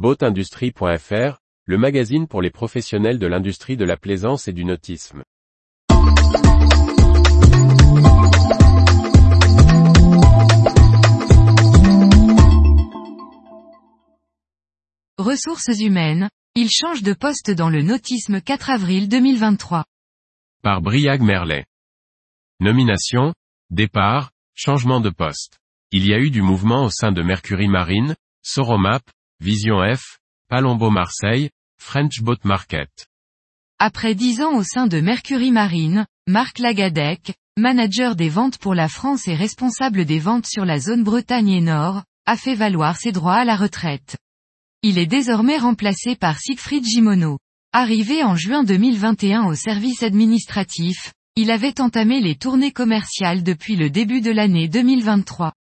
Boatindustrie.fr, le magazine pour les professionnels de l'industrie de la plaisance et du nautisme. Ressources humaines, il change de poste dans le nautisme 4 avril 2023. Par Briag Merlet. Nomination, départ, changement de poste. Il y a eu du mouvement au sein de Mercury Marine, Soromap, Vision F, Palombo Marseille, French Boat Market. Après dix ans au sein de Mercury Marine, Marc Lagadec, manager des ventes pour la France et responsable des ventes sur la zone Bretagne et Nord, a fait valoir ses droits à la retraite. Il est désormais remplacé par Siegfried Gimono. Arrivé en juin 2021 au service administratif, il avait entamé les tournées commerciales depuis le début de l'année 2023.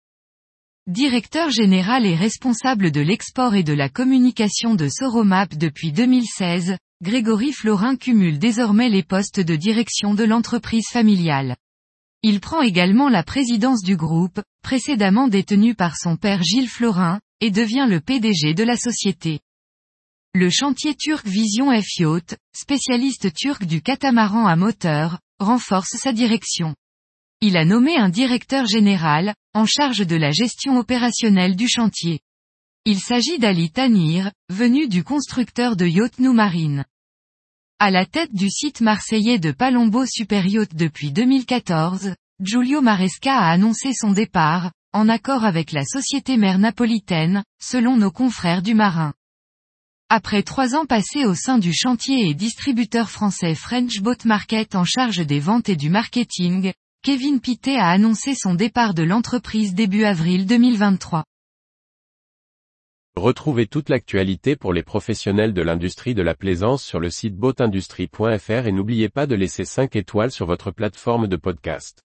Directeur général et responsable de l'export et de la communication de Soromap depuis 2016, Grégory Florin cumule désormais les postes de direction de l'entreprise familiale. Il prend également la présidence du groupe, précédemment détenu par son père Gilles Florin, et devient le PDG de la société. Le chantier turc Vision F spécialiste turc du catamaran à moteur, renforce sa direction. Il a nommé un directeur général, en charge de la gestion opérationnelle du chantier. Il s'agit d'Ali Tanir, venu du constructeur de yacht Nou Marine. À la tête du site marseillais de Palombo Super Yacht depuis 2014, Giulio Maresca a annoncé son départ, en accord avec la société mère napolitaine, selon nos confrères du marin. Après trois ans passés au sein du chantier et distributeur français French Boat Market en charge des ventes et du marketing, Kevin Pittet a annoncé son départ de l'entreprise début avril 2023. Retrouvez toute l'actualité pour les professionnels de l'industrie de la plaisance sur le site boatindustrie.fr et n'oubliez pas de laisser 5 étoiles sur votre plateforme de podcast.